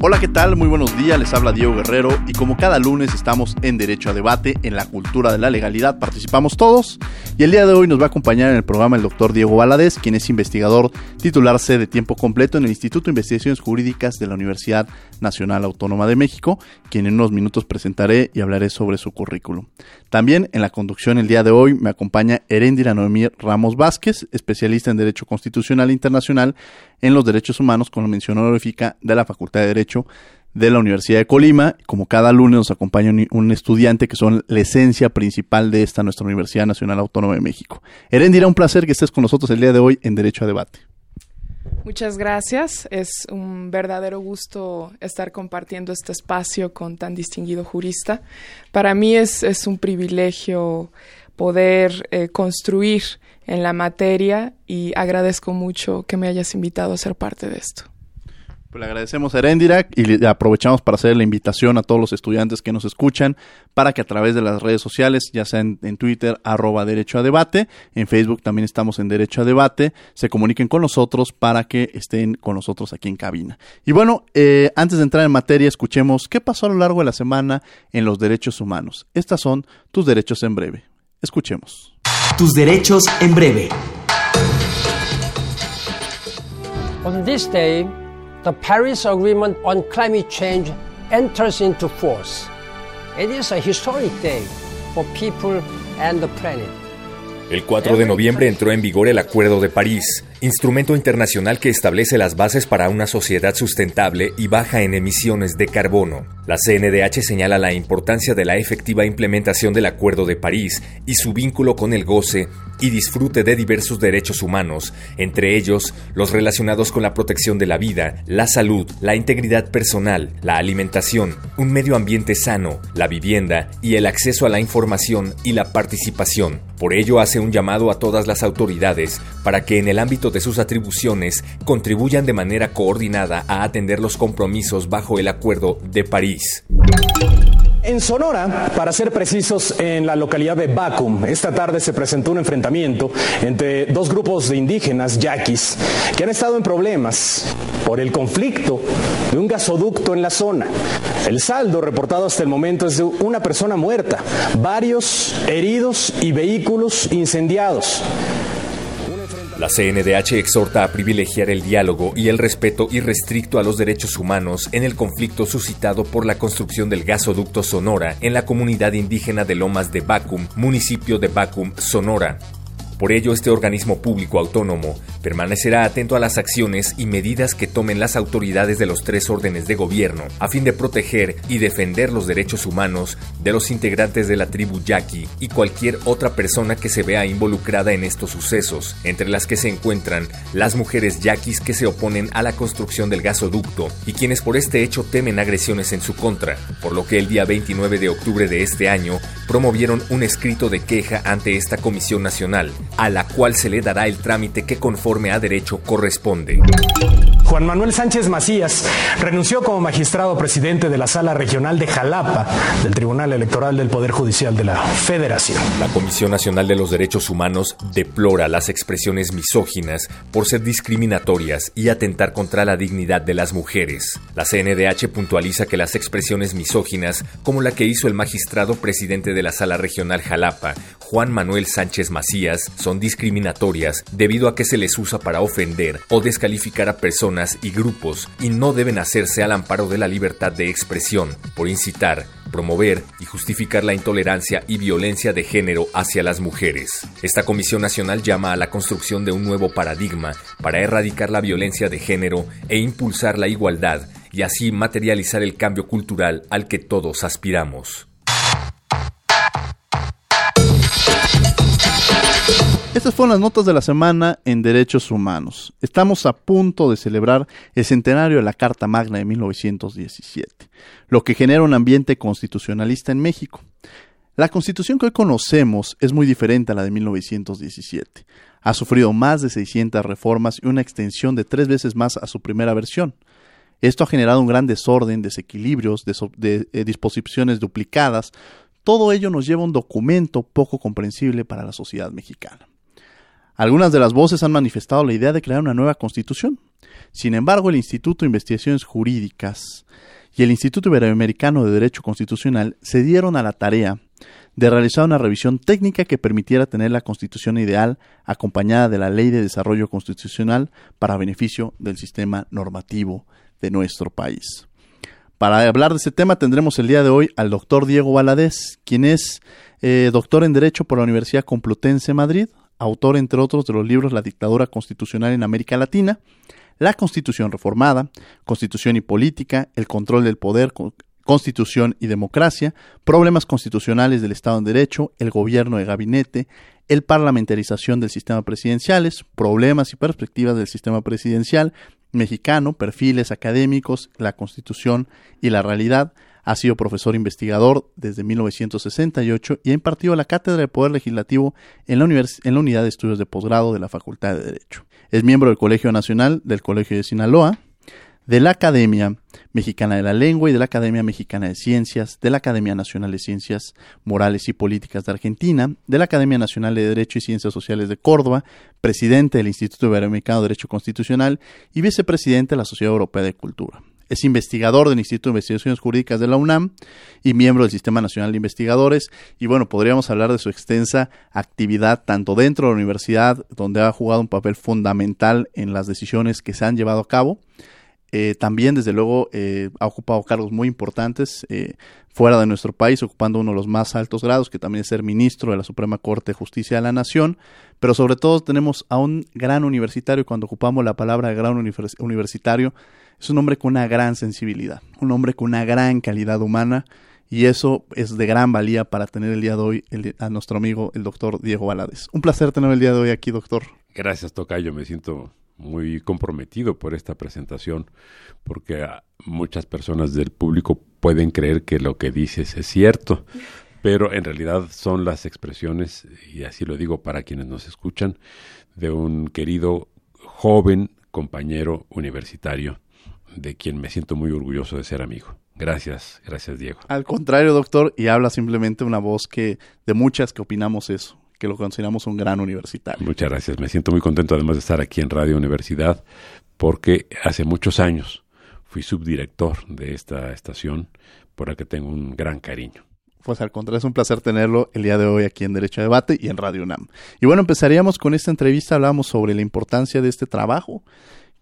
Hola, ¿qué tal? Muy buenos días, les habla Diego Guerrero y como cada lunes estamos en Derecho a Debate, en la cultura de la legalidad, participamos todos y el día de hoy nos va a acompañar en el programa el doctor Diego Valadez, quien es investigador titularse de tiempo completo en el Instituto de Investigaciones Jurídicas de la Universidad Nacional Autónoma de México, quien en unos minutos presentaré y hablaré sobre su currículum. También en la conducción el día de hoy me acompaña Erendira Noemí Ramos Vázquez, especialista en Derecho Constitucional Internacional en los Derechos Humanos con la mención honorífica de la Facultad de Derecho de la Universidad de Colima. Como cada lunes nos acompaña un, estudiante que son la esencia principal de esta nuestra Universidad Nacional Autónoma de México. Erendira, un placer que estés con nosotros el día de hoy en Derecho a Debate. Muchas gracias. Es un verdadero gusto estar compartiendo este espacio con tan distinguido jurista. Para mí es, es un privilegio poder eh, construir en la materia y agradezco mucho que me hayas invitado a ser parte de esto. Pues le agradecemos a Erendira y le aprovechamos para hacer la invitación a todos los estudiantes que nos escuchan para que a través de las redes sociales, ya sea en, Twitter, arroba Derecho a Debate, en Facebook también estamos en Derecho a Debate, se comuniquen con nosotros para que estén con nosotros aquí en cabina. Y bueno, eh, antes de entrar en materia, escuchemos qué pasó a lo largo de la semana en los derechos humanos. Estas son tus derechos en breve. Escuchemos. Tus derechos en breve. On this day, the Paris Agreement on Climate Change enters into force. It is a historic day for people and the planet. El 4 de noviembre entró en vigor el Acuerdo de París, instrumento internacional que establece las bases para una sociedad sustentable y baja en emisiones de carbono. La CNDH señala la importancia de la efectiva implementación del Acuerdo de París y su vínculo con el goce y disfrute de diversos derechos humanos, entre ellos los relacionados con la protección de la vida, la salud, la integridad personal, la alimentación, un medio ambiente sano, la vivienda y el acceso a la información y la participación. Por ello hace un llamado a todas las autoridades para que en el ámbito de sus atribuciones contribuyan de manera coordinada a atender los compromisos bajo el Acuerdo de París. En Sonora, para ser precisos, en la localidad de Bacum, esta tarde se presentó un enfrentamiento entre dos grupos de indígenas yaquis que han estado en problemas por el conflicto de un gasoducto en la zona. El saldo reportado hasta el momento es de una persona muerta, varios heridos y vehículos incendiados. La CNDH exhorta a privilegiar el diálogo y el respeto irrestricto a los derechos humanos en el conflicto suscitado por la construcción del gasoducto Sonora en la comunidad indígena de Lomas de Bacum, municipio de Bacum, Sonora. Por ello, este organismo público autónomo permanecerá atento a las acciones y medidas que tomen las autoridades de los tres órdenes de gobierno a fin de proteger y defender los derechos humanos de los integrantes de la tribu yaqui y cualquier otra persona que se vea involucrada en estos sucesos, entre las que se encuentran las mujeres yaquis que se oponen a la construcción del gasoducto y quienes por este hecho temen agresiones en su contra, por lo que el día 29 de octubre de este año promovieron un escrito de queja ante esta Comisión Nacional a la cual se le dará el trámite que conforme a derecho corresponde. Juan Manuel Sánchez Macías renunció como magistrado presidente de la Sala Regional de Jalapa del Tribunal Electoral del Poder Judicial de la Federación. La Comisión Nacional de los Derechos Humanos deplora las expresiones misóginas por ser discriminatorias y atentar contra la dignidad de las mujeres. La CNDH puntualiza que las expresiones misóginas, como la que hizo el magistrado presidente de la Sala Regional Jalapa, Juan Manuel Sánchez Macías, son discriminatorias debido a que se les usa para ofender o descalificar a personas y grupos y no deben hacerse al amparo de la libertad de expresión por incitar, promover y justificar la intolerancia y violencia de género hacia las mujeres. Esta Comisión Nacional llama a la construcción de un nuevo paradigma para erradicar la violencia de género e impulsar la igualdad y así materializar el cambio cultural al que todos aspiramos. Estas fueron las notas de la semana en Derechos Humanos. Estamos a punto de celebrar el centenario de la Carta Magna de 1917, lo que genera un ambiente constitucionalista en México. La constitución que hoy conocemos es muy diferente a la de 1917. Ha sufrido más de 600 reformas y una extensión de tres veces más a su primera versión. Esto ha generado un gran desorden, desequilibrios, de, eh, disposiciones duplicadas. Todo ello nos lleva a un documento poco comprensible para la sociedad mexicana. Algunas de las voces han manifestado la idea de crear una nueva constitución. Sin embargo, el Instituto de Investigaciones Jurídicas y el Instituto Iberoamericano de Derecho Constitucional se dieron a la tarea de realizar una revisión técnica que permitiera tener la constitución ideal acompañada de la Ley de Desarrollo Constitucional para beneficio del sistema normativo de nuestro país. Para hablar de este tema tendremos el día de hoy al doctor Diego Valadez, quien es eh, doctor en Derecho por la Universidad Complutense Madrid, autor, entre otros, de los libros La dictadura constitucional en América Latina, La Constitución reformada, Constitución y política, El control del poder, Constitución y democracia, Problemas constitucionales del Estado en Derecho, El gobierno de gabinete, el parlamentarización del sistema presidenciales, problemas y perspectivas del sistema presidencial mexicano, perfiles académicos, la Constitución y la realidad, ha sido profesor investigador desde 1968 y ha impartido la Cátedra de Poder Legislativo en la, en la Unidad de Estudios de Posgrado de la Facultad de Derecho. Es miembro del Colegio Nacional del Colegio de Sinaloa, de la Academia Mexicana de la Lengua y de la Academia Mexicana de Ciencias, de la Academia Nacional de Ciencias Morales y Políticas de Argentina, de la Academia Nacional de Derecho y Ciencias Sociales de Córdoba, presidente del Instituto Iberoamericano de Derecho Constitucional y vicepresidente de la Sociedad Europea de Cultura. Es investigador del Instituto de Investigaciones Jurídicas de la UNAM y miembro del Sistema Nacional de Investigadores. Y bueno, podríamos hablar de su extensa actividad tanto dentro de la universidad, donde ha jugado un papel fundamental en las decisiones que se han llevado a cabo. Eh, también, desde luego, eh, ha ocupado cargos muy importantes eh, fuera de nuestro país, ocupando uno de los más altos grados, que también es ser ministro de la Suprema Corte de Justicia de la Nación. Pero sobre todo tenemos a un gran universitario, cuando ocupamos la palabra de gran universitario, es un hombre con una gran sensibilidad, un hombre con una gran calidad humana y eso es de gran valía para tener el día de hoy a nuestro amigo el doctor Diego Valadez. Un placer tener el día de hoy aquí, doctor. Gracias, Tocayo. Me siento muy comprometido por esta presentación porque muchas personas del público pueden creer que lo que dices es cierto, pero en realidad son las expresiones, y así lo digo para quienes nos escuchan, de un querido joven compañero universitario de quien me siento muy orgulloso de ser amigo. Gracias, gracias Diego. Al contrario, doctor, y habla simplemente una voz que de muchas que opinamos eso, que lo consideramos un gran universitario. Muchas gracias, me siento muy contento además de estar aquí en Radio Universidad porque hace muchos años fui subdirector de esta estación por la que tengo un gran cariño. Pues al contrario, es un placer tenerlo el día de hoy aquí en Derecho a Debate y en Radio UNAM. Y bueno, empezaríamos con esta entrevista, hablamos sobre la importancia de este trabajo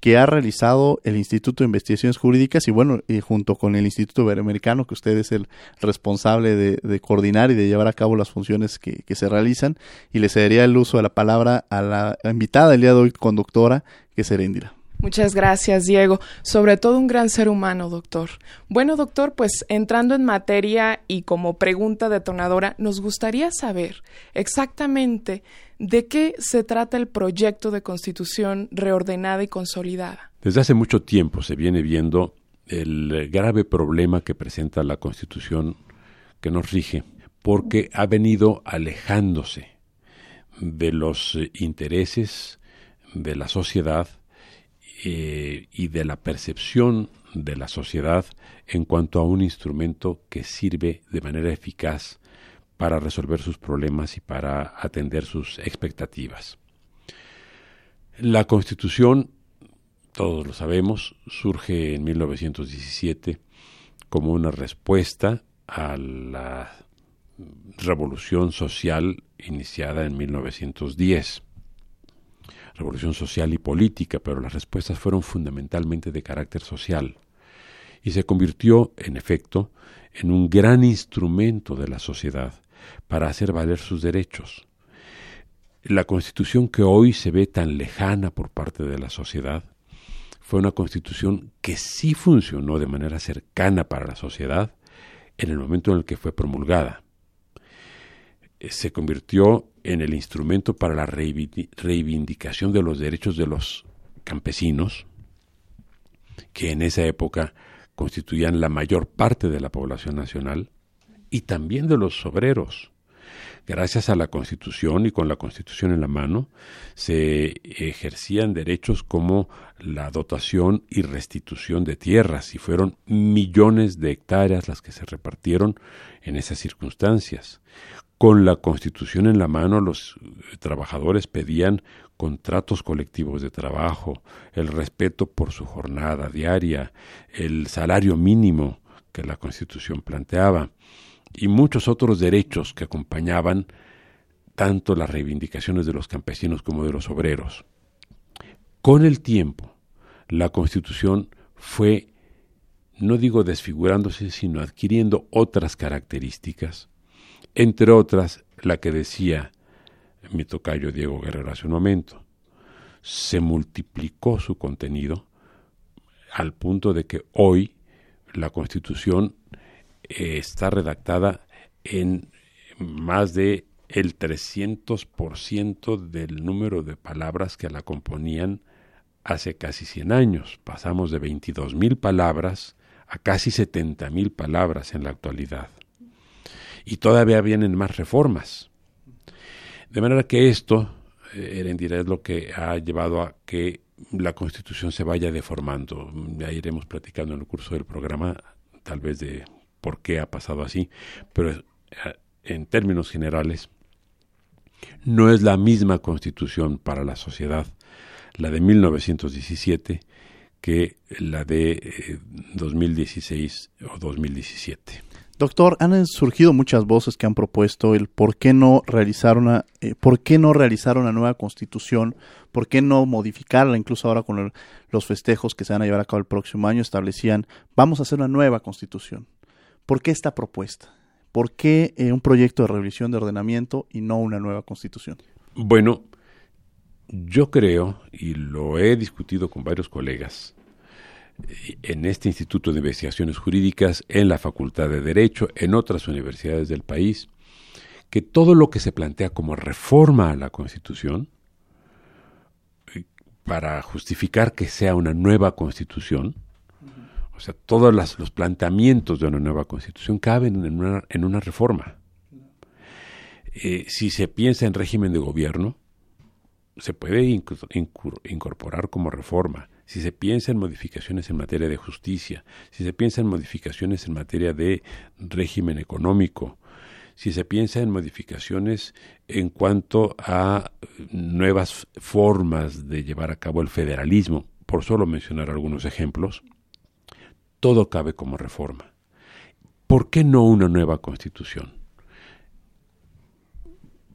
que ha realizado el Instituto de Investigaciones Jurídicas y bueno, y junto con el Instituto Iberoamericano, que usted es el responsable de, coordinar y de llevar a cabo las funciones que, se realizan, y le cedería el uso de la palabra a la invitada el día de hoy, conductora, que es Erendira. Muchas gracias, Diego. Sobre todo un gran ser humano, doctor. Bueno, doctor, pues entrando en materia y como pregunta detonadora, nos gustaría saber exactamente ¿De qué se trata el proyecto de constitución reordenada y consolidada? Desde hace mucho tiempo se viene viendo el grave problema que presenta la constitución que nos rige, porque ha venido alejándose de los intereses de la sociedad eh, y de la percepción de la sociedad en cuanto a un instrumento que sirve de manera eficaz para resolver sus problemas y para atender sus expectativas. La Constitución, todos lo sabemos, surge en 1917 como una respuesta a la revolución social iniciada en 1910. Revolución social y política, pero las respuestas fueron fundamentalmente de carácter social y se convirtió, en efecto, en un gran instrumento de la sociedad para hacer valer sus derechos. La constitución que hoy se ve tan lejana por parte de la sociedad fue una constitución que sí funcionó de manera cercana para la sociedad en el momento en el que fue promulgada. Se convirtió en el instrumento para la reivindicación de los derechos de los campesinos, que en esa época constituían la mayor parte de la población nacional, y también de los obreros. Gracias a la Constitución y con la Constitución en la mano, se ejercían derechos como la dotación y restitución de tierras, y fueron millones de hectáreas las que se repartieron en esas circunstancias. Con la Constitución en la mano, los trabajadores pedían contratos colectivos de trabajo, el respeto por su jornada diaria, el salario mínimo que la Constitución planteaba y muchos otros derechos que acompañaban tanto las reivindicaciones de los campesinos como de los obreros. Con el tiempo, la Constitución fue, no digo desfigurándose, sino adquiriendo otras características, entre otras la que decía mi tocayo Diego Guerrero hace un momento. Se multiplicó su contenido al punto de que hoy la Constitución eh, está redactada en más de el 300% del número de palabras que la componían hace casi 100 años. Pasamos de 22.000 palabras a casi 70.000 palabras en la actualidad. Y todavía vienen más reformas. De manera que esto, eh, Erendira, es lo que ha llevado a que la Constitución se vaya deformando. Ya iremos platicando en el curso del programa, tal vez de por qué ha pasado así, pero eh, en términos generales, no es la misma constitución para la sociedad, la de 1917, que la de 2016 eh, o 2017. Doctor, han surgido muchas voces que han propuesto el por qué no realizar una, eh, por qué no realizar una nueva constitución, por qué no modificarla, incluso ahora con los festejos que se van a llevar a cabo el próximo año, establecían, vamos a hacer una nueva constitución. ¿Por qué esta propuesta? ¿Por qué eh, un proyecto de revisión de ordenamiento y no una nueva constitución? Bueno, yo creo, y lo he discutido con varios colegas, en este Instituto de Investigaciones Jurídicas, en la Facultad de Derecho, en otras universidades del país, que todo lo que se plantea como reforma a la Constitución, eh, para justificar que sea una nueva Constitución, o sea, todos los planteamientos de una nueva constitución caben en una, en una reforma. Eh, si se piensa en régimen de gobierno, se puede incorporar como reforma. Si se piensa en modificaciones en materia de justicia, si se piensa en modificaciones en materia de régimen económico, si se piensa en modificaciones en cuanto a nuevas formas de llevar a cabo el federalismo, por solo mencionar algunos ejemplos, todo cabe como reforma. ¿Por qué no una nueva constitución?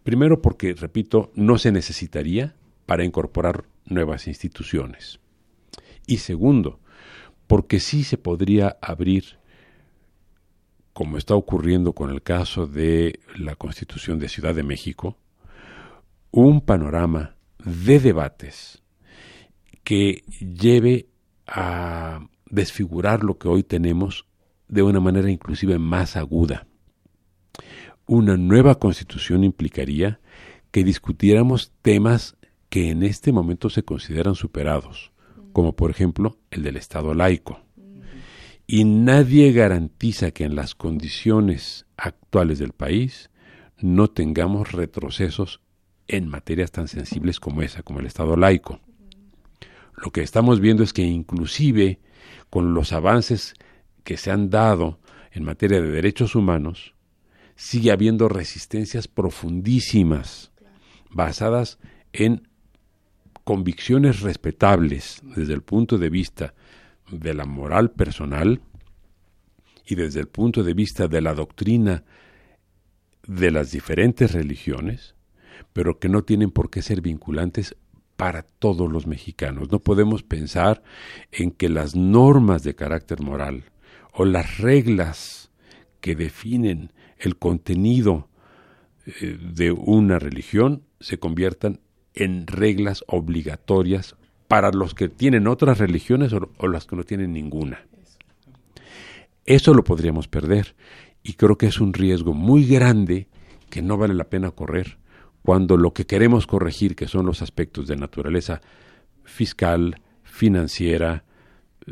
Primero porque, repito, no se necesitaría para incorporar nuevas instituciones. Y segundo, porque sí se podría abrir, como está ocurriendo con el caso de la Constitución de Ciudad de México, un panorama de debates que lleve a desfigurar lo que hoy tenemos de una manera inclusive más aguda. Una nueva constitución implicaría que discutiéramos temas que en este momento se consideran superados, como por ejemplo el del Estado laico. Y nadie garantiza que en las condiciones actuales del país no tengamos retrocesos en materias tan sensibles como esa, como el Estado laico. Lo que estamos viendo es que inclusive con los avances que se han dado en materia de derechos humanos, sigue habiendo resistencias profundísimas basadas en convicciones respetables desde el punto de vista de la moral personal y desde el punto de vista de la doctrina de las diferentes religiones, pero que no tienen por qué ser vinculantes para todos los mexicanos. No podemos pensar en que las normas de carácter moral o las reglas que definen el contenido eh, de una religión se conviertan en reglas obligatorias para los que tienen otras religiones o, las que no tienen ninguna. Eso lo podríamos perder y creo que es un riesgo muy grande que no vale la pena correr cuando lo que queremos corregir, que son los aspectos de naturaleza fiscal, financiera,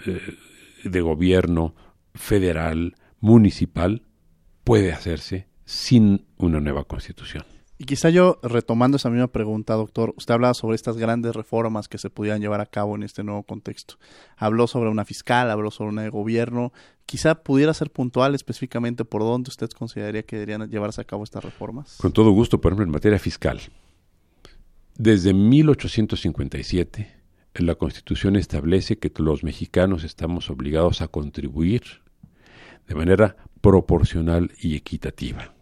eh, de gobierno, federal, municipal, puede hacerse sin una nueva constitución. Y quizá yo, retomando esa misma pregunta, doctor, usted hablaba sobre estas grandes reformas que se pudieran llevar a cabo en este nuevo contexto. Habló sobre una fiscal, habló sobre una de gobierno. Quizá pudiera ser puntual específicamente por dónde usted consideraría que deberían llevarse a cabo estas reformas. Con todo gusto, por ejemplo, en materia fiscal. Desde 1857, la Constitución establece que los mexicanos estamos obligados a contribuir de manera proporcional y equitativa.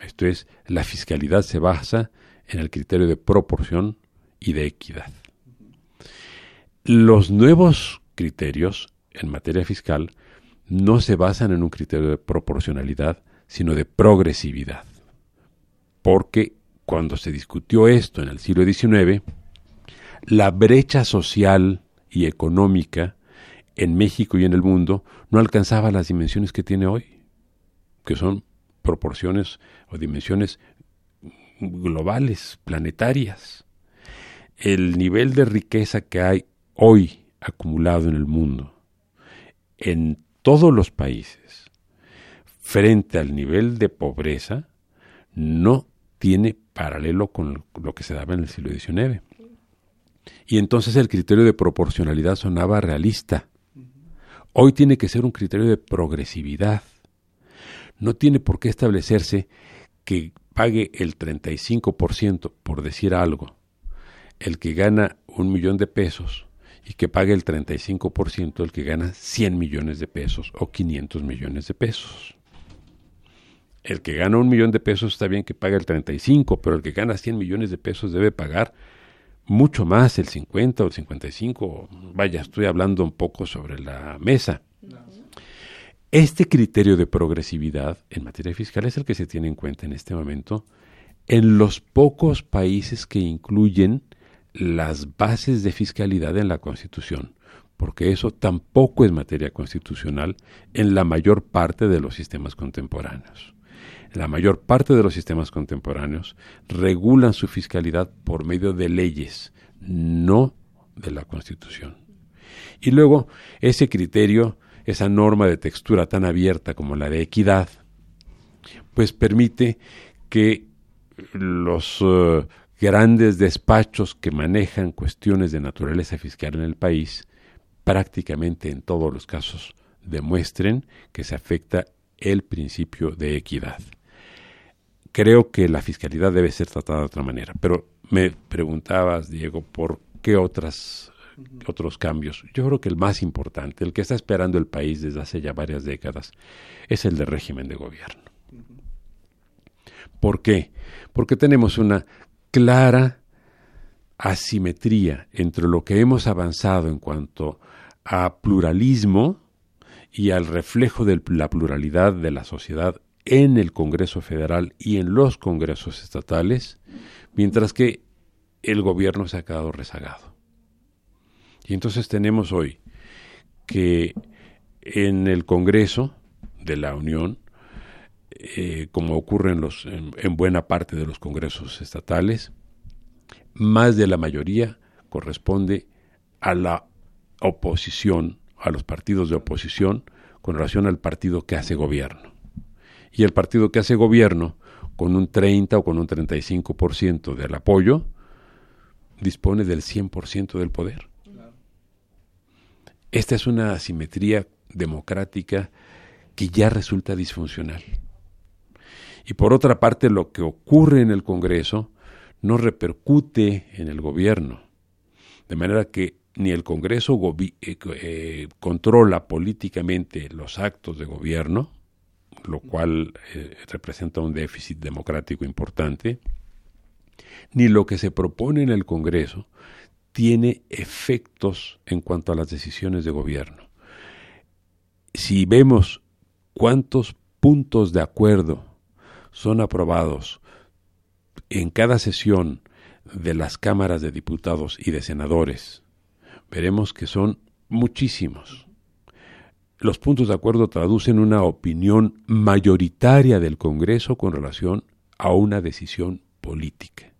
Esto es, la fiscalidad se basa en el criterio de proporción y de equidad. Los nuevos criterios en materia fiscal no se basan en un criterio de proporcionalidad, sino de progresividad. Porque cuando se discutió esto en el siglo XIX, la brecha social y económica en México y en el mundo no alcanzaba las dimensiones que tiene hoy, que son proporciones o dimensiones globales, planetarias. El nivel de riqueza que hay hoy acumulado en el mundo, en todos los países, frente al nivel de pobreza, no tiene paralelo con lo que se daba en el siglo XIX. Y entonces el criterio de proporcionalidad sonaba realista. Hoy tiene que ser un criterio de progresividad. No tiene por qué establecerse que pague el 35%, por decir algo, el que gana un millón de pesos y que pague el 35% el que gana 100 millones de pesos o 500 millones de pesos. El que gana un millón de pesos está bien que pague el 35, pero el que gana 100 millones de pesos debe pagar mucho más, el 50 o el 55. Vaya, estoy hablando un poco sobre la mesa. Este criterio de progresividad en materia fiscal es el que se tiene en cuenta en este momento en los pocos países que incluyen las bases de fiscalidad en la Constitución, porque eso tampoco es materia constitucional en la mayor parte de los sistemas contemporáneos. La mayor parte de los sistemas contemporáneos regulan su fiscalidad por medio de leyes, no de la Constitución. Y luego, ese criterio, esa norma de textura tan abierta como la de equidad, pues permite que los eh, grandes despachos que manejan cuestiones de naturaleza fiscal en el país, prácticamente en todos los casos, demuestren que se afecta el principio de equidad creo que la fiscalidad debe ser tratada de otra manera. Pero me preguntabas, Diego, por qué otras, otros cambios. Yo creo que el más importante, el que está esperando el país desde hace ya varias décadas, es el de régimen de gobierno. ¿Por qué? Porque tenemos una clara asimetría entre lo que hemos avanzado en cuanto a pluralismo y al reflejo de la pluralidad de la sociedad en el Congreso Federal y en los Congresos estatales, mientras que el gobierno se ha quedado rezagado. Y entonces tenemos hoy que en el Congreso de la Unión, eh, como ocurre en, buena parte de los congresos estatales, más de la mayoría corresponde a la oposición, a los partidos de oposición, con relación al partido que hace gobierno y el partido que hace gobierno, con un 30 o con un 35% del apoyo, dispone del 100% del poder. Esta es una asimetría democrática que ya resulta disfuncional. Y por otra parte, lo que ocurre en el Congreso no repercute en el gobierno, de manera que ni el Congreso eh, eh, controla políticamente los actos de gobierno, lo cual eh, representa un déficit democrático importante, ni lo que se propone en el Congreso tiene efectos en cuanto a las decisiones de gobierno. Si vemos cuántos puntos de acuerdo son aprobados en cada sesión de las cámaras de diputados y de senadores, veremos que son muchísimos los puntos de acuerdo traducen una opinión mayoritaria del Congreso con relación a una decisión política.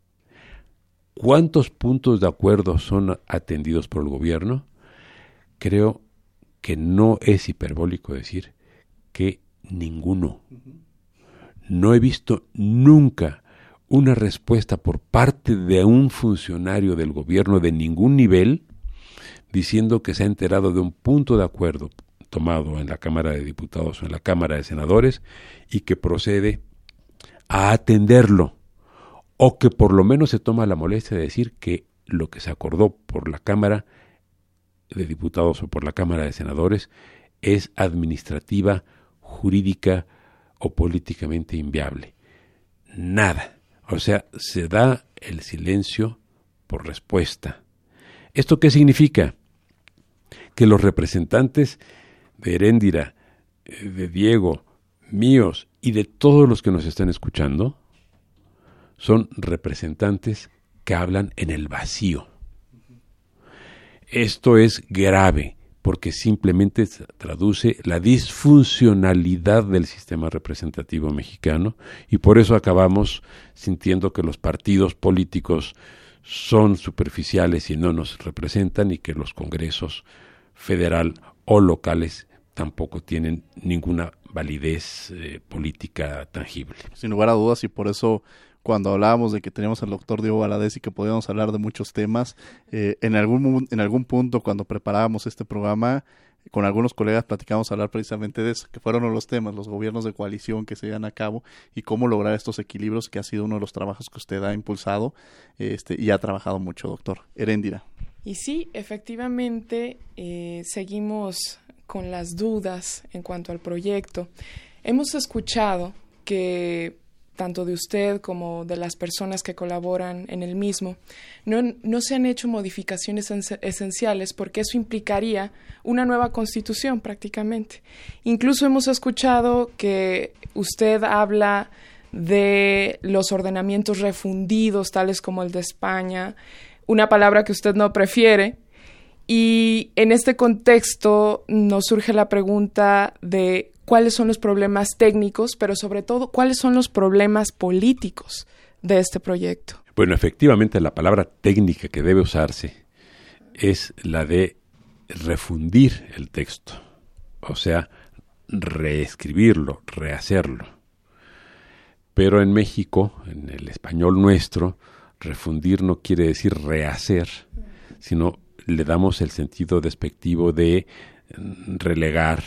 ¿Cuántos puntos de acuerdo son atendidos por el gobierno? Creo que no es hiperbólico decir que ninguno. No he visto nunca una respuesta por parte de un funcionario del gobierno de ningún nivel diciendo que se ha enterado de un punto de acuerdo tomado en la Cámara de Diputados o en la Cámara de Senadores y que procede a atenderlo o que por lo menos se toma la molestia de decir que lo que se acordó por la Cámara de Diputados o por la Cámara de Senadores es administrativa, jurídica o políticamente inviable. Nada. O sea, se da el silencio por respuesta. ¿Esto qué significa? Que los representantes de Heréndira, eh, de Diego, míos y de todos los que nos están escuchando, son representantes que hablan en el vacío. Esto es grave porque simplemente traduce la disfuncionalidad del sistema representativo mexicano y por eso acabamos sintiendo que los partidos políticos son superficiales y no nos representan y que los congresos federal o locales tampoco tienen ninguna validez eh, política tangible. Sin lugar a dudas y por eso cuando hablábamos de que teníamos al doctor Diego Valadez y que podíamos hablar de muchos temas, eh, en, algún, en algún punto cuando preparábamos este programa, con algunos colegas platicamos hablar precisamente de eso, que fueron los temas, los gobiernos de coalición que se llevan a cabo y cómo lograr estos equilibrios, que ha sido uno de los trabajos que usted ha impulsado este, y ha trabajado mucho, doctor. Heréndira. Y sí, efectivamente, eh, seguimos con las dudas en cuanto al proyecto. Hemos escuchado que tanto de usted como de las personas que colaboran en el mismo, no, no se han hecho modificaciones esenciales porque eso implicaría una nueva constitución prácticamente. Incluso hemos escuchado que usted habla de los ordenamientos refundidos, tales como el de España, una palabra que usted no prefiere. Y en este contexto nos surge la pregunta de cuáles son los problemas técnicos, pero sobre todo cuáles son los problemas políticos de este proyecto. Bueno, efectivamente la palabra técnica que debe usarse es la de refundir el texto, o sea, reescribirlo, rehacerlo. Pero en México, en el español nuestro, refundir no quiere decir rehacer, sino le damos el sentido despectivo de relegar,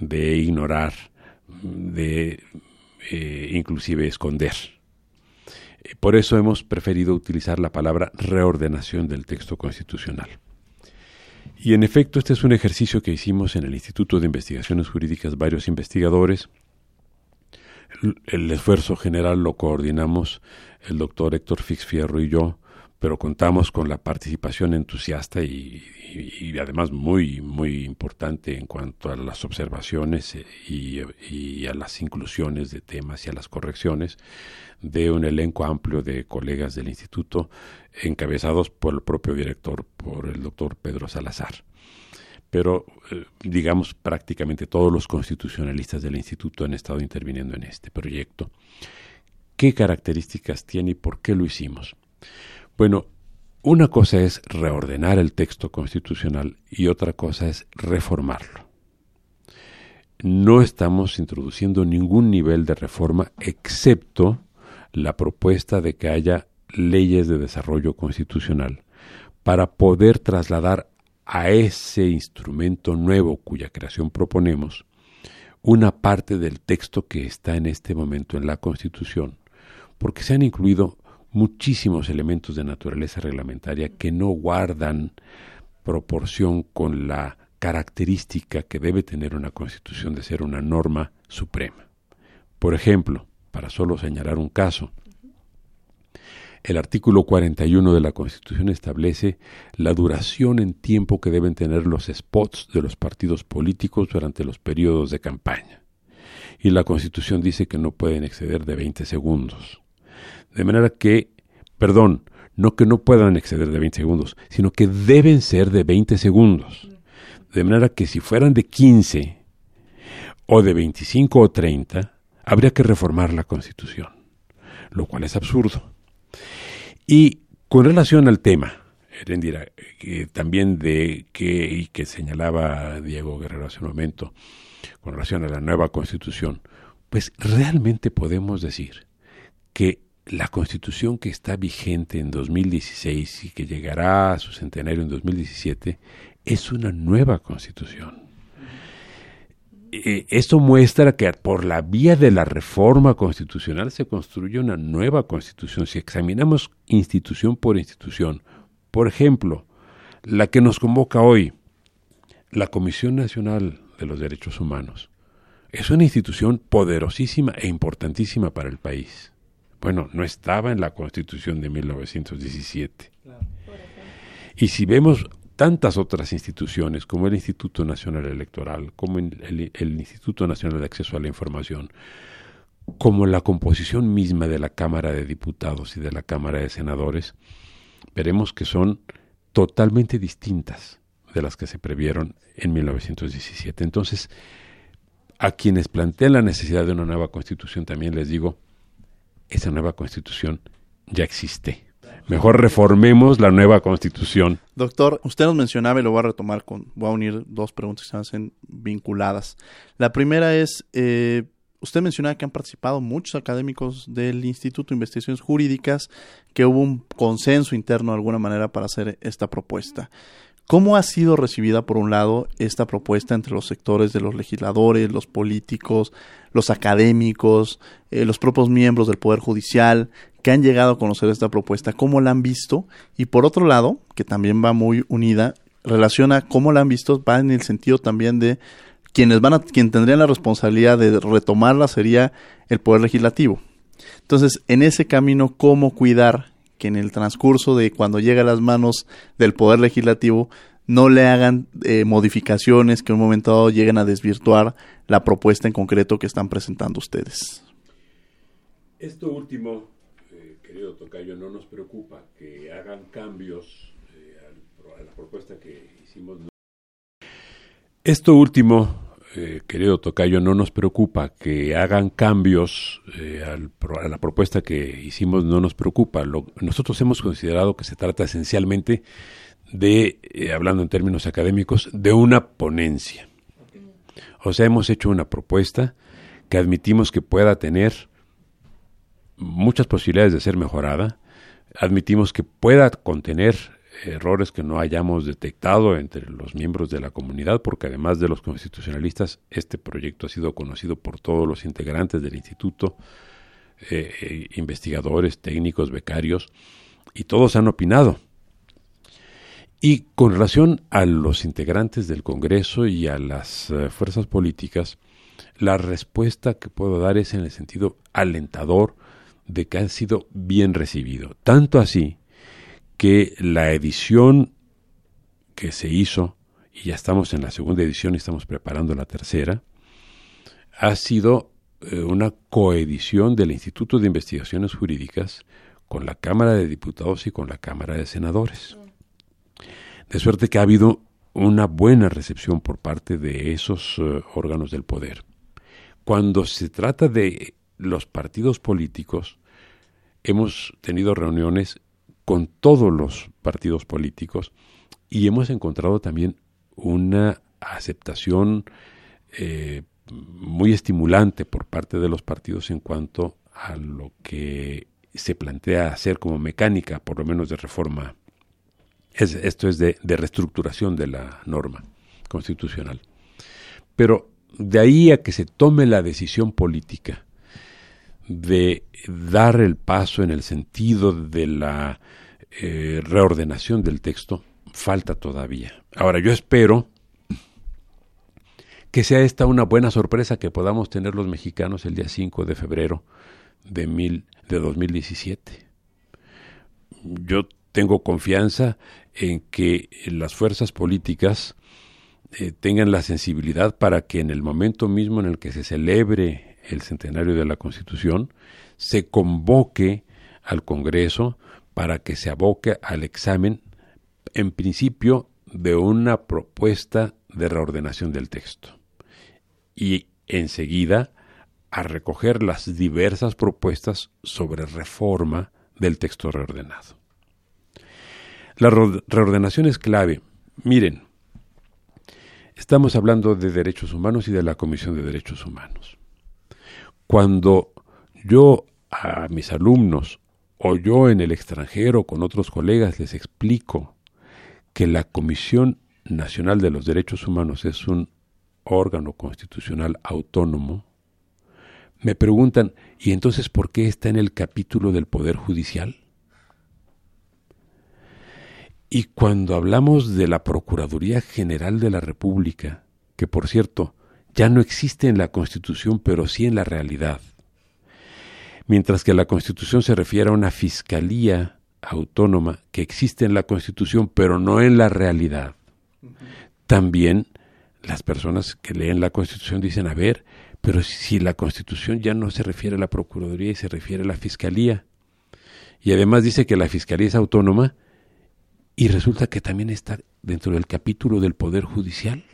de ignorar, de eh, inclusive esconder. Por eso hemos preferido utilizar la palabra reordenación del texto constitucional. Y en efecto, este es un ejercicio que hicimos en el Instituto de Investigaciones Jurídicas varios investigadores. El, esfuerzo general lo coordinamos el doctor Héctor Fixfierro y yo, pero contamos con la participación entusiasta y, además muy muy importante en cuanto a las observaciones eh, y, a las inclusiones de temas y a las correcciones de un elenco amplio de colegas del instituto encabezados por el propio director, por el doctor Pedro Salazar. Pero, eh, digamos, prácticamente todos los constitucionalistas del instituto han estado interviniendo en este proyecto. ¿Qué características tiene y por qué lo hicimos? Bueno, una cosa es reordenar el texto constitucional y otra cosa es reformarlo. No estamos introduciendo ningún nivel de reforma excepto la propuesta de que haya leyes de desarrollo constitucional para poder trasladar a ese instrumento nuevo cuya creación proponemos una parte del texto que está en este momento en la Constitución, porque se han incluido muchísimos elementos de naturaleza reglamentaria que no guardan proporción con la característica que debe tener una constitución de ser una norma suprema. Por ejemplo, para solo señalar un caso, el artículo 41 de la Constitución establece la duración en tiempo que deben tener los spots de los partidos políticos durante los periodos de campaña. Y la Constitución dice que no pueden exceder de 20 segundos. De manera que, perdón, no que no puedan exceder de 20 segundos, sino que deben ser de 20 segundos. De manera que si fueran de 15 o de 25 o 30, habría que reformar la Constitución, lo cual es absurdo. Y con relación al tema, Erendira, que también de que, y que señalaba Diego Guerrero hace un momento, con relación a la nueva constitución, pues realmente podemos decir que la constitución que está vigente en 2016 y que llegará a su centenario en 2017 es una nueva constitución. Eh, esto muestra que por la vía de la reforma constitucional se construye una nueva constitución. Si examinamos institución por institución, por ejemplo, la que nos convoca hoy, la Comisión Nacional de los Derechos Humanos, es una institución poderosísima e importantísima para el país. Bueno, no estaba en la Constitución de 1917. Y si vemos tantas otras instituciones como el Instituto Nacional Electoral, como el, Instituto Nacional de Acceso a la Información, como la composición misma de la Cámara de Diputados y de la Cámara de Senadores, veremos que son totalmente distintas de las que se previeron en 1917. Entonces, a quienes plantean la necesidad de una nueva constitución, también les digo, esa nueva constitución ya existe. Mejor reformemos la nueva constitución. Doctor, usted nos mencionaba y lo voy a retomar con, voy a unir dos preguntas que se hacen vinculadas. La primera es, eh, usted mencionaba que han participado muchos académicos del Instituto de Investigaciones Jurídicas, que hubo un consenso interno de alguna manera para hacer esta propuesta. ¿Cómo ha sido recibida, por un lado, esta propuesta entre los sectores de los legisladores, los políticos, los académicos, eh, los propios miembros del Poder Judicial que han llegado a conocer esta propuesta? ¿Cómo la han visto? Y por otro lado, que también va muy unida, relaciona cómo la han visto, va en el sentido también de quienes van a, quien tendrían la responsabilidad de retomarla sería el Poder Legislativo. Entonces, en ese camino, ¿cómo cuidar que en el transcurso de cuando llega a las manos del Poder Legislativo no le hagan eh, modificaciones que en un momento dado lleguen a desvirtuar la propuesta en concreto que están presentando ustedes. Esto último, eh, querido Tocayo, no nos preocupa que hagan cambios eh, a la propuesta que hicimos. Esto último eh, querido Tocayo, no nos preocupa que hagan cambios eh, a la propuesta que hicimos, no nos preocupa. nosotros hemos considerado que se trata esencialmente de, eh, hablando en términos académicos, de una ponencia. O sea, hemos hecho una propuesta que admitimos que pueda tener muchas posibilidades de ser mejorada, admitimos que pueda contener errores que no hayamos detectado entre los miembros de la comunidad, porque además de los constitucionalistas, este proyecto ha sido conocido por todos los integrantes del instituto, eh, eh, investigadores, técnicos, becarios, y todos han opinado. Y con relación a los integrantes del Congreso y a las eh, fuerzas políticas, la respuesta que puedo dar es en el sentido alentador de que ha sido bien recibido. Tanto así que la edición que se hizo, y ya estamos en la segunda edición y estamos preparando la tercera, ha sido eh, una coedición del Instituto de Investigaciones Jurídicas con la Cámara de Diputados y con la Cámara de Senadores. De suerte que ha habido una buena recepción por parte de esos eh, órganos del poder. Cuando se trata de los partidos políticos, hemos tenido reuniones con todos los partidos políticos y hemos encontrado también una aceptación eh, muy estimulante por parte de los partidos en cuanto a lo que se plantea hacer como mecánica, por lo menos de reforma. esto es de reestructuración de la norma constitucional. Pero de ahí a que se tome la decisión política de dar el paso en el sentido de la eh, reordenación del texto falta todavía. Ahora, yo espero que sea esta una buena sorpresa que podamos tener los mexicanos el día 5 de febrero de, mil, de 2017. Yo tengo confianza en que las fuerzas políticas eh, tengan la sensibilidad para que en el momento mismo en el que se celebre el centenario de la Constitución, se convoque al Congreso para que se aboque al examen, en principio, de una propuesta de reordenación del texto y enseguida a recoger las diversas propuestas sobre reforma del texto reordenado. La reordenación es clave. Miren, estamos hablando de derechos humanos y de la Comisión de Derechos Humanos. Cuando yo a mis alumnos o yo en el extranjero con otros colegas les explico que la Comisión Nacional de los Derechos Humanos es un órgano constitucional autónomo, me preguntan, ¿y entonces por qué está en el capítulo del Poder Judicial? Y cuando hablamos de la Procuraduría General de la República, que por cierto ya no existe en la Constitución, pero sí en la realidad, mientras que la Constitución se refiere a una Fiscalía autónoma que existe en la Constitución, pero no en la realidad, también las personas que leen la Constitución dicen, a ver, pero si la Constitución ya no se refiere a la Procuraduría y se refiere a la Fiscalía, y además dice que la Fiscalía es autónoma, y resulta que también está dentro del capítulo del Poder Judicial.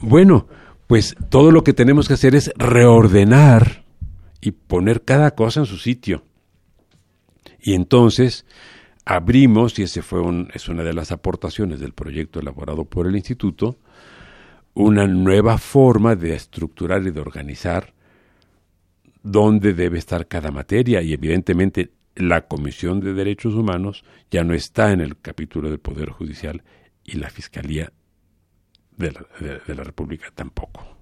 Bueno, pues todo lo que tenemos que hacer es reordenar y poner cada cosa en su sitio. Y entonces abrimos, y ese fue un, es una de las aportaciones del proyecto elaborado por el Instituto, una nueva forma de estructurar y de organizar dónde debe estar cada materia y evidentemente la Comisión de Derechos Humanos ya no está en el capítulo del Poder Judicial y la Fiscalía de la, de la República tampoco.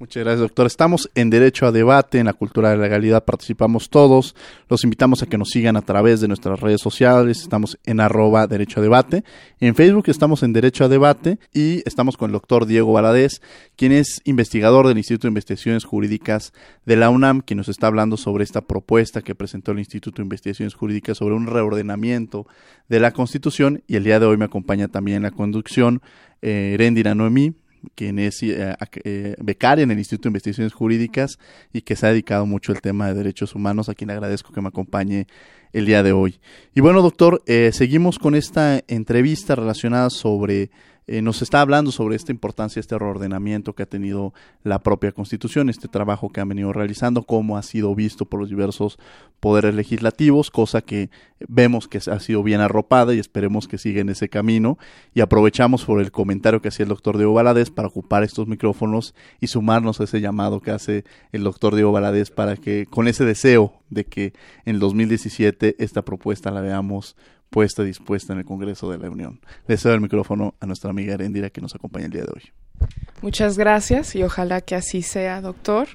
Muchas gracias, doctor. Estamos en Derecho a Debate, en la cultura de la legalidad participamos todos. Los invitamos a que nos sigan a través de nuestras redes sociales. Estamos en arroba Derecho a Debate. En Facebook estamos en Derecho a Debate y estamos con el doctor Diego Valadez, quien es investigador del Instituto de Investigaciones Jurídicas de la UNAM, quien nos está hablando sobre esta propuesta que presentó el Instituto de Investigaciones Jurídicas sobre un reordenamiento de la Constitución. Y el día de hoy me acompaña también en la conducción eh, Erendira Noemí, quien es eh, eh, becaria en el Instituto de Investigaciones Jurídicas y que se ha dedicado mucho al tema de derechos humanos, a quien agradezco que me acompañe el día de hoy. Y bueno, doctor, eh, seguimos con esta entrevista relacionada sobre eh, nos está hablando sobre esta importancia, este reordenamiento que ha tenido la propia Constitución, este trabajo que han venido realizando, cómo ha sido visto por los diversos poderes legislativos, cosa que vemos que ha sido bien arropada y esperemos que siga en ese camino. Y aprovechamos por el comentario que hacía el doctor Diego Valadez para ocupar estos micrófonos y sumarnos a ese llamado que hace el doctor Diego Valadez para que, con ese deseo de que en el 2017 esta propuesta la veamos puesta dispuesta en el Congreso de la Unión. Le cedo el micrófono a nuestra amiga Erendira que nos acompaña el día de hoy. Muchas gracias y ojalá que así sea, doctor.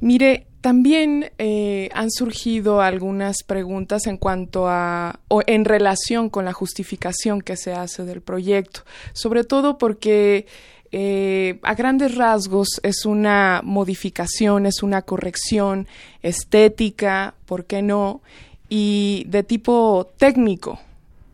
Mire, también eh, han surgido algunas preguntas en cuanto a o en relación con la justificación que se hace del proyecto, sobre todo porque eh, a grandes rasgos es una modificación, es una corrección estética, ¿por qué no? Y de tipo técnico,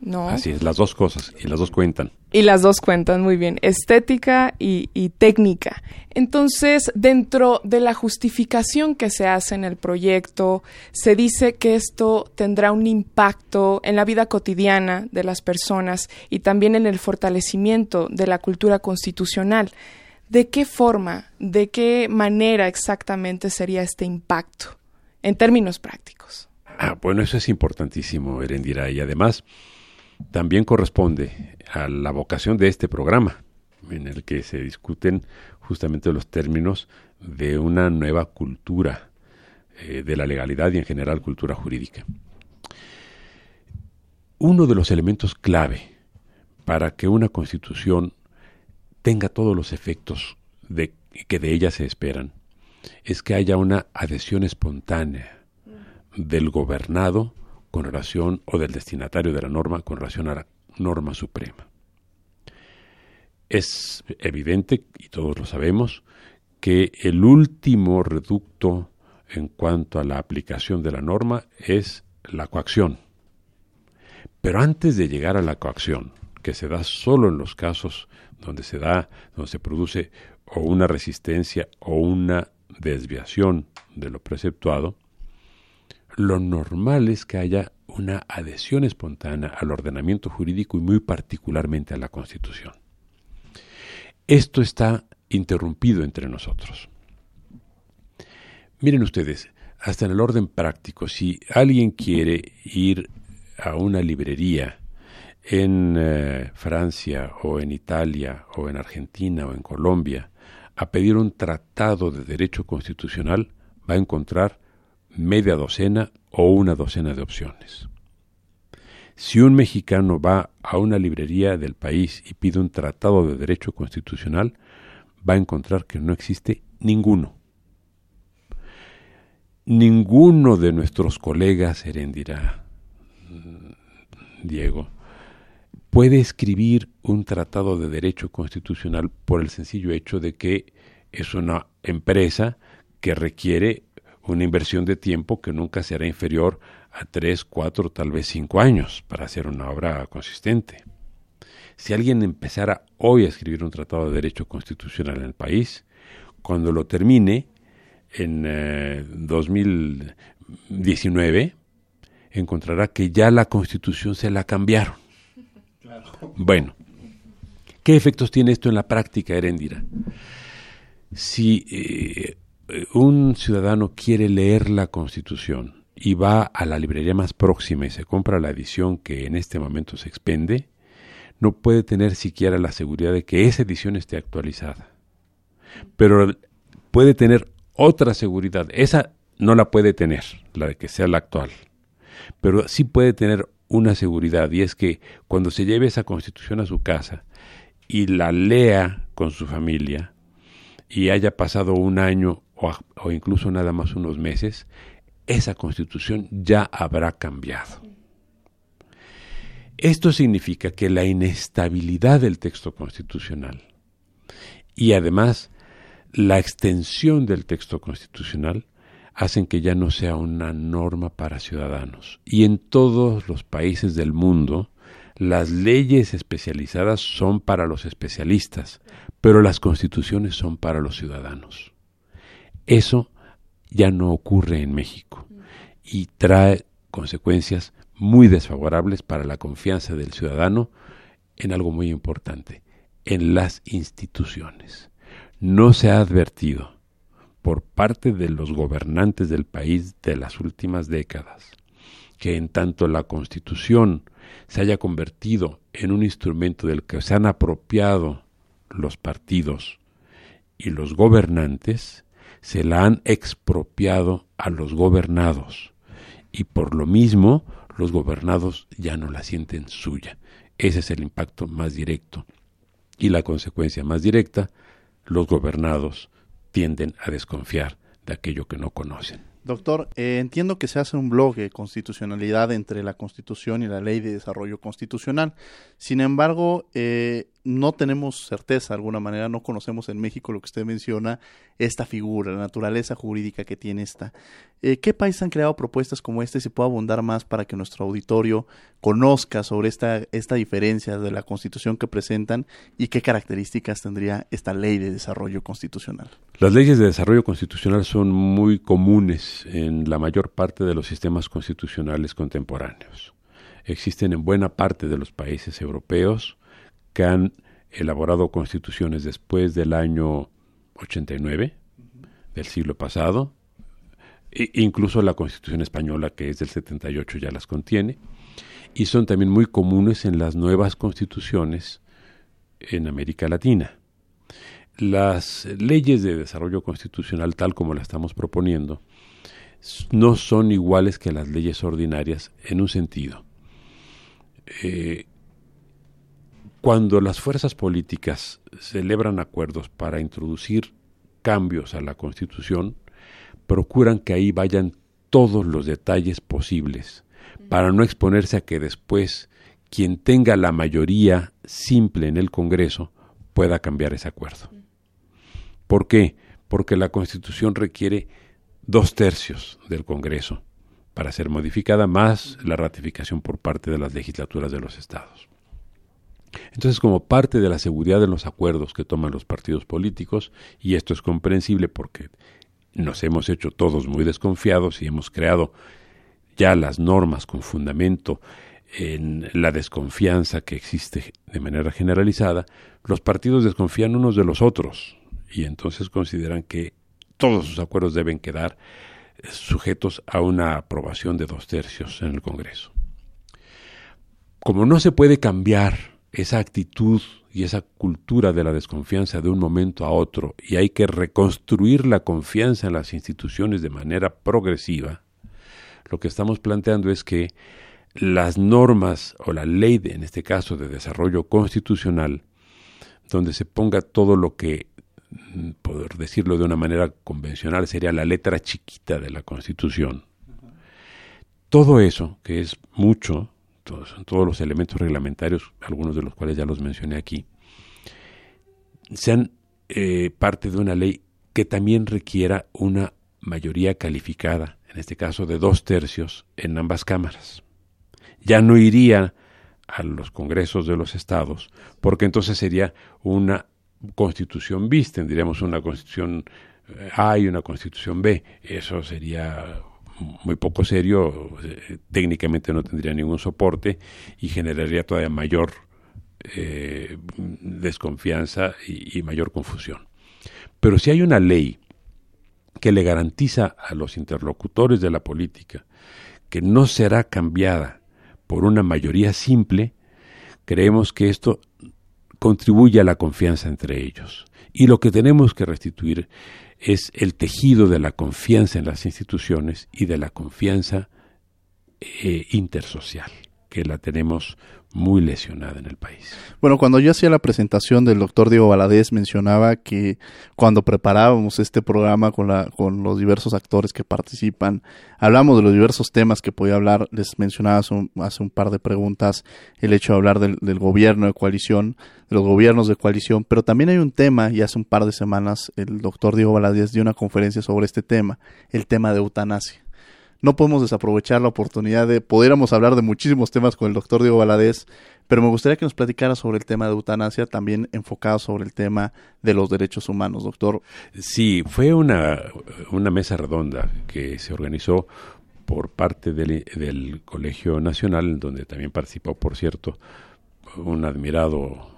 ¿no? Así es, las dos cosas, y las dos cuentan. Y las dos cuentan muy bien, estética y, y, técnica. Entonces, dentro de la justificación que se hace en el proyecto, se dice que esto tendrá un impacto en la vida cotidiana de las personas y también en el fortalecimiento de la cultura constitucional. ¿De qué forma, de qué manera exactamente sería este impacto en términos prácticos? Ah, bueno, eso es importantísimo, Erendira, y además también corresponde a la vocación de este programa, en el que se discuten justamente los términos de una nueva cultura eh, de la legalidad y en general cultura jurídica. Uno de los elementos clave para que una constitución tenga todos los efectos que de ella se esperan es que haya una adhesión espontánea del gobernado con relación, o del destinatario de la norma con relación a la norma suprema. Es evidente, y todos lo sabemos, que el último reducto en cuanto a la aplicación de la norma es la coacción. Pero antes de llegar a la coacción, que se da solo en los casos donde se da, donde se produce o una resistencia o una desviación de lo preceptuado, lo normal es que haya una adhesión espontánea al ordenamiento jurídico y muy particularmente a la Constitución. Esto está interrumpido entre nosotros. Miren ustedes, hasta en el orden práctico. Si alguien quiere ir a una librería en eh, Francia o en Italia o en Argentina o en Colombia a pedir un tratado de derecho constitucional, va a encontrar media docena o una docena de opciones. Si un mexicano va a una librería del país y pide un tratado de derecho constitucional, va a encontrar que no existe ninguno. Ninguno de nuestros colegas, Herendira, Diego, puede escribir un tratado de derecho constitucional por el sencillo hecho de que es una empresa que requiere una inversión de tiempo que nunca será inferior a tres, cuatro, tal vez cinco años para hacer una obra consistente. Si alguien empezara hoy a escribir un tratado de derecho constitucional en el país, cuando lo termine en 2019, eh, encontrará que ya la constitución se la cambiaron. Bueno, ¿qué efectos tiene esto en la práctica, Erendira? Si eh, un ciudadano quiere leer la constitución y va a la librería más próxima y se compra la edición que en este momento se expende, no puede tener siquiera la seguridad de que esa edición esté actualizada. Pero puede tener otra seguridad. Esa no la puede tener, la de que sea la actual. Pero sí puede tener una seguridad y es que cuando se lleve esa constitución a su casa y la lea con su familia y haya pasado un año o, incluso nada más unos meses, esa constitución ya habrá cambiado. Esto significa que la inestabilidad del texto constitucional y además la extensión del texto constitucional hacen que ya no sea una norma para ciudadanos. Y en todos los países del mundo, las leyes especializadas son para los especialistas, pero las constituciones son para los ciudadanos. Eso ya no ocurre en México y trae consecuencias muy desfavorables para la confianza del ciudadano en algo muy importante, en las instituciones. No se ha advertido por parte de los gobernantes del país de las últimas décadas que en tanto la Constitución se haya convertido en un instrumento del que se han apropiado los partidos y los gobernantes, se la han expropiado a los gobernados y por lo mismo los gobernados ya no la sienten suya. Ese es el impacto más directo. Y la consecuencia más directa, los gobernados tienden a desconfiar de aquello que no conocen. Doctor, eh, entiendo que se hace un blog de constitucionalidad entre la Constitución y la Ley de Desarrollo Constitucional. Sin embargo, eh, no tenemos certeza de alguna manera, no conocemos en México lo que usted menciona, esta figura, la naturaleza jurídica que tiene esta. Eh, ¿Qué países han creado propuestas como esta y se puede abundar más para que nuestro auditorio conozca sobre esta, esta diferencia de la constitución que presentan y qué características tendría esta ley de desarrollo constitucional? Las leyes de desarrollo constitucional son muy comunes en la mayor parte de los sistemas constitucionales contemporáneos. Existen en buena parte de los países europeos, que han elaborado constituciones después del año 89 del siglo pasado, e incluso la constitución española que es del 78 ya las contiene, y son también muy comunes en las nuevas constituciones en América Latina. Las leyes de desarrollo constitucional tal como las estamos proponiendo no son iguales que las leyes ordinarias en un sentido. Eh, cuando las fuerzas políticas celebran acuerdos para introducir cambios a la Constitución, procuran que ahí vayan todos los detalles posibles, para no exponerse a que después quien tenga la mayoría simple en el Congreso pueda cambiar ese acuerdo. ¿Por qué? Porque la Constitución requiere dos tercios del Congreso para ser modificada, más la ratificación por parte de las legislaturas de los estados. Entonces, como parte de la seguridad de los acuerdos que toman los partidos políticos, y esto es comprensible porque nos hemos hecho todos muy desconfiados y hemos creado ya las normas con fundamento en la desconfianza que existe de manera generalizada, los partidos desconfían unos de los otros y entonces consideran que todos sus acuerdos deben quedar sujetos a una aprobación de dos tercios en el Congreso. Como no se puede cambiar esa actitud y esa cultura de la desconfianza de un momento a otro y hay que reconstruir la confianza en las instituciones de manera progresiva, lo que estamos planteando es que las normas o la ley, en este caso de desarrollo constitucional, donde se ponga todo lo que, mm, por decirlo de una manera convencional, sería la letra chiquita de la Constitución. Todo eso, que es mucho, todos, todos los elementos reglamentarios, algunos de los cuales ya los mencioné aquí, sean eh, parte de una ley que también requiera una mayoría calificada, en este caso de dos tercios, en ambas cámaras. Ya no iría a los congresos de los estados, porque entonces sería una constitución bis, tendríamos una constitución eh, A y una constitución B. Eso sería muy poco serio, eh, técnicamente no tendría ningún soporte y generaría todavía mayor eh, desconfianza y, y mayor confusión. Pero si hay una ley que le garantiza a los interlocutores de la política que no será cambiada por una mayoría simple, creemos que esto contribuye a la confianza entre ellos. Y lo que tenemos que restituir es el tejido de la confianza en las instituciones y de la confianza eh, intersocial, que la tenemos muy lesionada en el país. Bueno, cuando yo hacía la presentación del doctor Diego Valadez mencionaba que cuando preparábamos este programa con, la, con los diversos actores que participan, hablamos de los diversos temas que podía hablar, les mencionaba hace un, par de preguntas el hecho de hablar del, gobierno de coalición, de los gobiernos de coalición, pero también hay un tema, y hace un par de semanas el doctor Diego Valadez dio una conferencia sobre este tema, el tema de eutanasia no podemos desaprovechar la oportunidad de, pudiéramos hablar de muchísimos temas con el doctor Diego Valadez, pero me gustaría que nos platicara sobre el tema de eutanasia, también enfocado sobre el tema de los derechos humanos, doctor. Sí, fue una, una mesa redonda que se organizó por parte del, del Colegio Nacional, donde también participó, por cierto, un admirado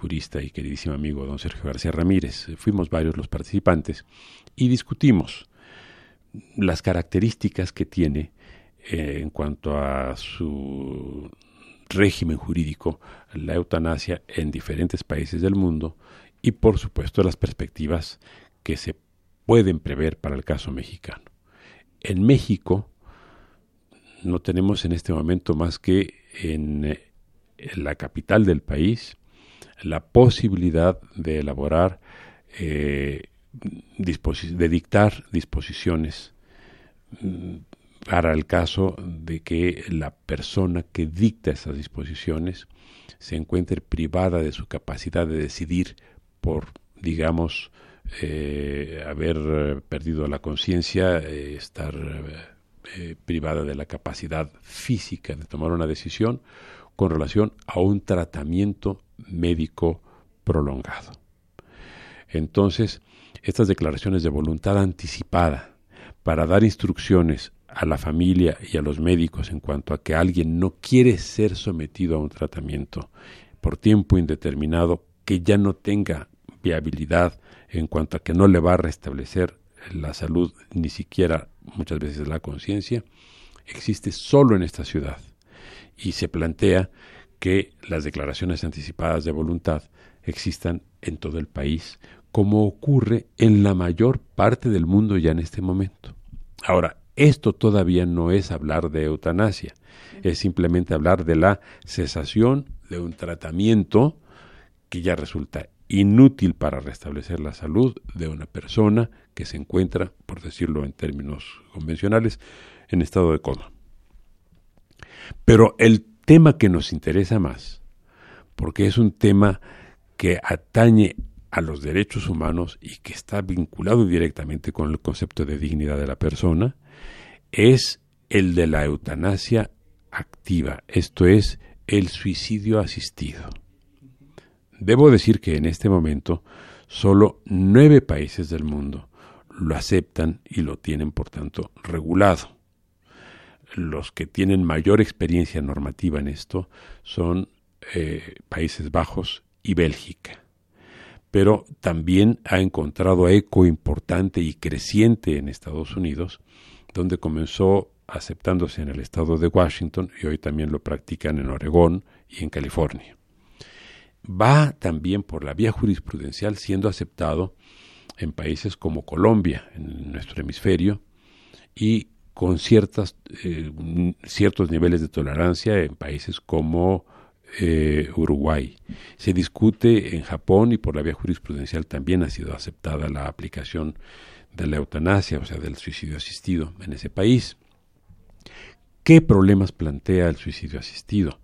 jurista y queridísimo amigo, don Sergio García Ramírez. Fuimos varios los participantes y discutimos las características que tiene eh, en cuanto a su régimen jurídico la eutanasia en diferentes países del mundo y por supuesto las perspectivas que se pueden prever para el caso mexicano. En México no tenemos en este momento más que en, eh, la capital del país la posibilidad de elaborar eh, de dictar disposiciones mm, para el caso de que la persona que dicta esas disposiciones se encuentre privada de su capacidad de decidir por, digamos, eh, haber perdido la conciencia, eh, estar eh, privada de la capacidad física de tomar una decisión con relación a un tratamiento médico prolongado. Entonces, estas declaraciones de voluntad anticipada para dar instrucciones a la familia y a los médicos en cuanto a que alguien no quiere ser sometido a un tratamiento por tiempo indeterminado que ya no tenga viabilidad en cuanto a que no le va a restablecer la salud ni siquiera muchas veces la conciencia, existe solo en esta ciudad. Y se plantea que las declaraciones anticipadas de voluntad existan en todo el país como ocurre en la mayor parte del mundo ya en este momento. Ahora, esto todavía no es hablar de eutanasia, es simplemente hablar de la cesación de un tratamiento que ya resulta inútil para restablecer la salud de una persona que se encuentra, por decirlo en términos convencionales, en estado de coma. Pero el tema que nos interesa más, porque es un tema que atañe a los derechos humanos y que está vinculado directamente con el concepto de dignidad de la persona, es el de la eutanasia activa, esto es, el suicidio asistido. Debo decir que en este momento solo nueve países del mundo lo aceptan y lo tienen, por tanto, regulado. Los que tienen mayor experiencia normativa en esto son eh, Países Bajos y Bélgica pero también ha encontrado eco importante y creciente en Estados Unidos, donde comenzó aceptándose en el estado de Washington y hoy también lo practican en Oregón y en California. Va también por la vía jurisprudencial siendo aceptado en países como Colombia, en nuestro hemisferio, y con ciertas, eh, ciertos niveles de tolerancia en países como eh, Uruguay. Se discute en Japón y por la vía jurisprudencial también ha sido aceptada la aplicación de la eutanasia, o sea, del suicidio asistido en ese país. ¿Qué problemas plantea el suicidio asistido?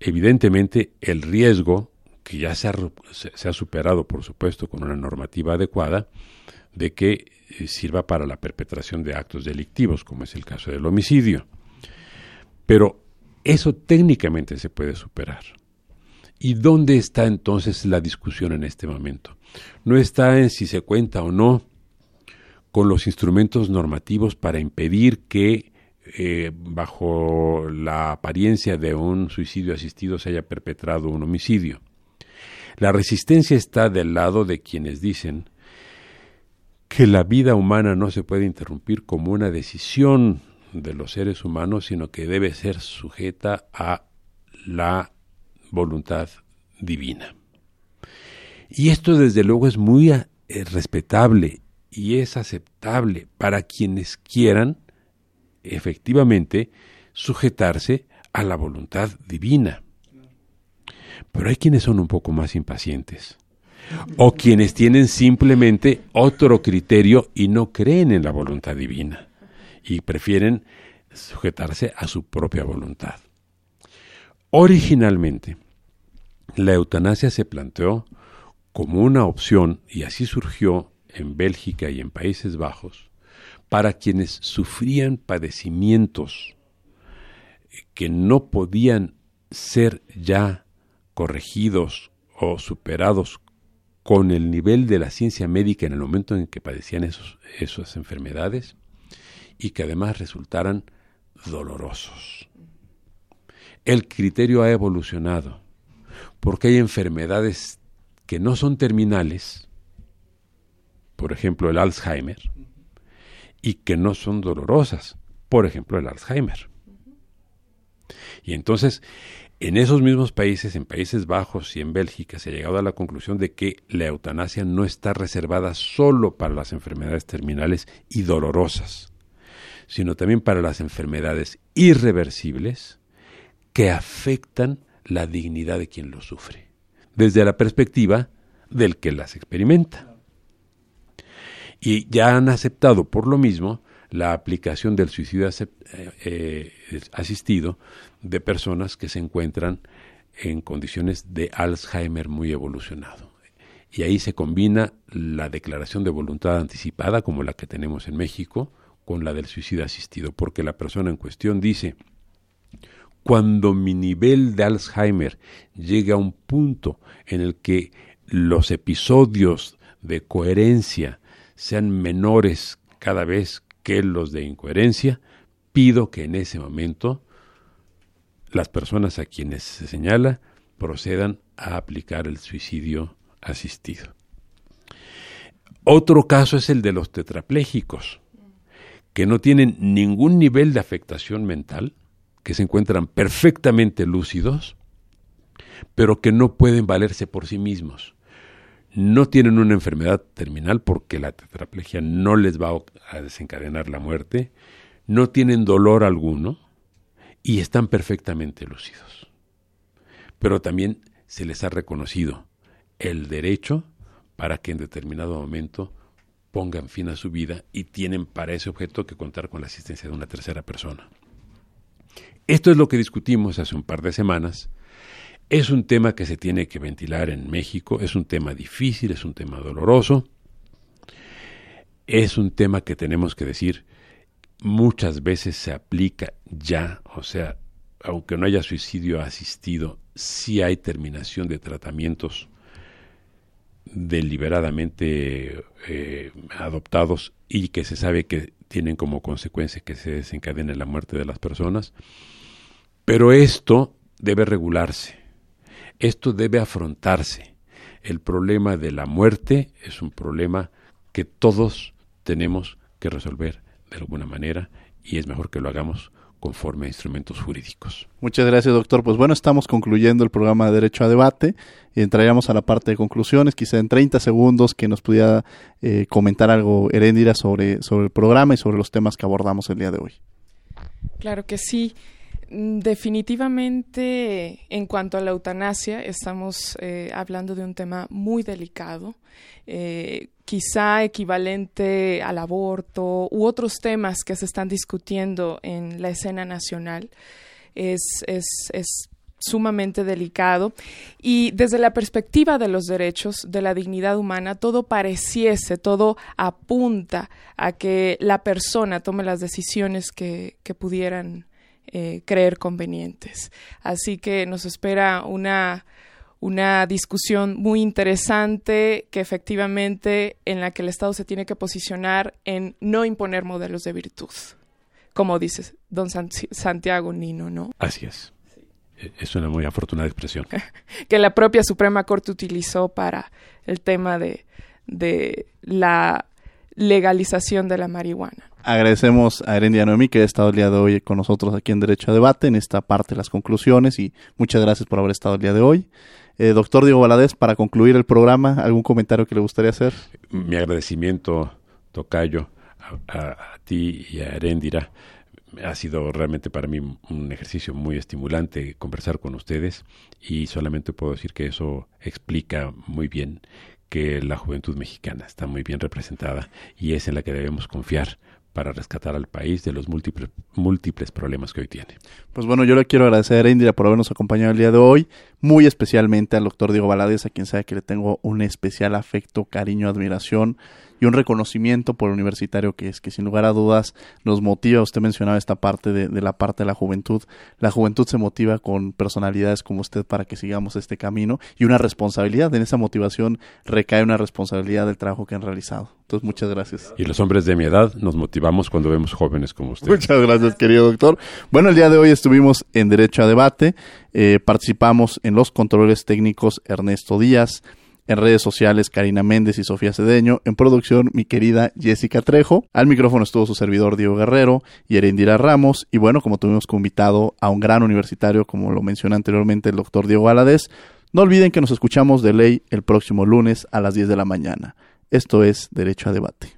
Evidentemente, el riesgo, que ya se ha, superado, por supuesto, con una normativa adecuada, de que eh, sirva para la perpetración de actos delictivos, como es el caso del homicidio. Pero eso técnicamente se puede superar. ¿Y dónde está entonces la discusión en este momento? No está en si se cuenta o no con los instrumentos normativos para impedir que eh, bajo la apariencia de un suicidio asistido se haya perpetrado un homicidio. La resistencia está del lado de quienes dicen que la vida humana no se puede interrumpir como una decisión de los seres humanos, sino que debe ser sujeta a la voluntad divina. Y esto desde luego es muy eh, respetable y es aceptable para quienes quieran efectivamente sujetarse a la voluntad divina. Pero hay quienes son un poco más impacientes o quienes tienen simplemente otro criterio y no creen en la voluntad divina y prefieren sujetarse a su propia voluntad. Originalmente, la eutanasia se planteó como una opción y así surgió en Bélgica y en Países Bajos para quienes sufrían padecimientos que no podían ser ya corregidos o superados con el nivel de la ciencia médica en el momento en que padecían esas enfermedades y que además resultaran dolorosos. El criterio ha evolucionado porque hay enfermedades que no son terminales, por ejemplo el Alzheimer, y que no son dolorosas, por ejemplo el Alzheimer. Y entonces en esos mismos países, en Países Bajos y en Bélgica, se ha llegado a la conclusión de que la eutanasia no está reservada solo para las enfermedades terminales y dolorosas, sino también para las enfermedades irreversibles que afectan la dignidad de quien lo sufre, desde la perspectiva del que las experimenta. Y ya han aceptado por lo mismo la aplicación del suicidio eh, eh, asistido de personas que se encuentran en condiciones de Alzheimer muy evolucionado. Y ahí se combina la declaración de voluntad anticipada, como la que tenemos en México, con la del suicidio asistido, porque la persona en cuestión dice, cuando mi nivel de Alzheimer llegue a un punto en el que los episodios de coherencia sean menores cada vez que los de incoherencia, pido que en ese momento las personas a quienes se señala procedan a aplicar el suicidio asistido. Otro caso es el de los tetraplégicos, que no tienen ningún nivel de afectación mental, que se encuentran perfectamente lúcidos, pero que no pueden valerse por sí mismos. No tienen una enfermedad terminal porque la tetraplegia no les va a desencadenar la muerte, no tienen dolor alguno, y están perfectamente lúcidos. Pero también se les ha reconocido el derecho para que en determinado momento pongan fin a su vida y tienen para ese objeto que contar con la asistencia de una tercera persona. Esto es lo que discutimos hace un par de semanas. Es un tema que se tiene que ventilar en México, es un tema difícil, es un tema doloroso, es un tema que tenemos que decir muchas veces se aplica ya, o sea, aunque no haya suicidio asistido, sí hay terminación de tratamientos deliberadamente eh, adoptados y que se sabe que tienen como consecuencia que se desencadene la muerte de las personas. Pero esto debe regularse, esto debe afrontarse, El problema de la muerte es un problema que todos tenemos que resolver de alguna manera y es mejor que lo hagamos conforme a instrumentos jurídicos. Muchas gracias, doctor. Pues bueno, estamos concluyendo el programa de Derecho a Debate y entraríamos a la parte de conclusiones, quizá en 30 segundos que nos pudiera eh, comentar algo Heréndira sobre, sobre el programa y sobre los temas que abordamos el día de hoy. Claro que sí. Mm, definitivamente, en cuanto a la eutanasia, estamos eh, hablando de un tema muy delicado, eh, quizá equivalente al aborto u otros temas que se están discutiendo en la escena nacional. Es, es, es sumamente delicado y desde la perspectiva de los derechos, de la dignidad humana, todo pareciese, todo apunta a que la persona tome las decisiones que, que pudieran eh, creer convenientes. Así que nos espera una, una discusión muy interesante que efectivamente en la que el Estado se tiene que posicionar en no imponer modelos de virtud, como dice don Santiago Nino, ¿no? Así es. E, es una muy afortunada expresión. que la propia Suprema Corte utilizó para el tema de, de la legalización de la marihuana. Agradecemos a Erendia Noemi que ha estado el día de hoy con nosotros aquí en Derecho a Debate, en esta parte de las conclusiones y muchas gracias por haber estado el día de hoy. Eh, doctor Diego Valadez, para concluir el programa, ¿algún comentario que le gustaría hacer? Mi agradecimiento, Tocayo, a, ti y a Erendira. Ha sido realmente para mí un ejercicio muy estimulante conversar con ustedes y solamente puedo decir que eso explica muy bien que la juventud mexicana está muy bien representada y es en la que debemos confiar para rescatar al país de los múltiples, múltiples problemas que hoy tiene. Pues bueno, yo le quiero agradecer a Indira por habernos acompañado el día de hoy, muy especialmente al doctor Diego Valadez, a quien sabe que le tengo un especial afecto, cariño, admiración y un reconocimiento por el universitario que es, que sin lugar a dudas nos motiva. Usted mencionaba esta parte de, de, la parte de la juventud. La juventud se motiva con personalidades como usted para que sigamos este camino y una responsabilidad. En esa motivación recae una responsabilidad del trabajo que han realizado. Entonces, muchas gracias. Y los hombres de mi edad nos motivamos cuando vemos jóvenes como usted. Muchas gracias, querido doctor. Bueno, el día de hoy estuvimos en Derecho a Debate. Eh, participamos en los controles técnicos Ernesto Díaz, en redes sociales Karina Méndez y Sofía Cedeño, en producción mi querida Jessica Trejo, al micrófono estuvo su servidor Diego Guerrero y Erendira Ramos, y bueno, como tuvimos invitado a un gran universitario, como lo mencioné anteriormente, el doctor Diego Valadez, no olviden que nos escuchamos de ley el próximo lunes a las 10 de la mañana. Esto es Derecho a Debate.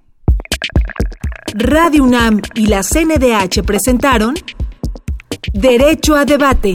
Radio UNAM y la CNDH presentaron Derecho a Debate.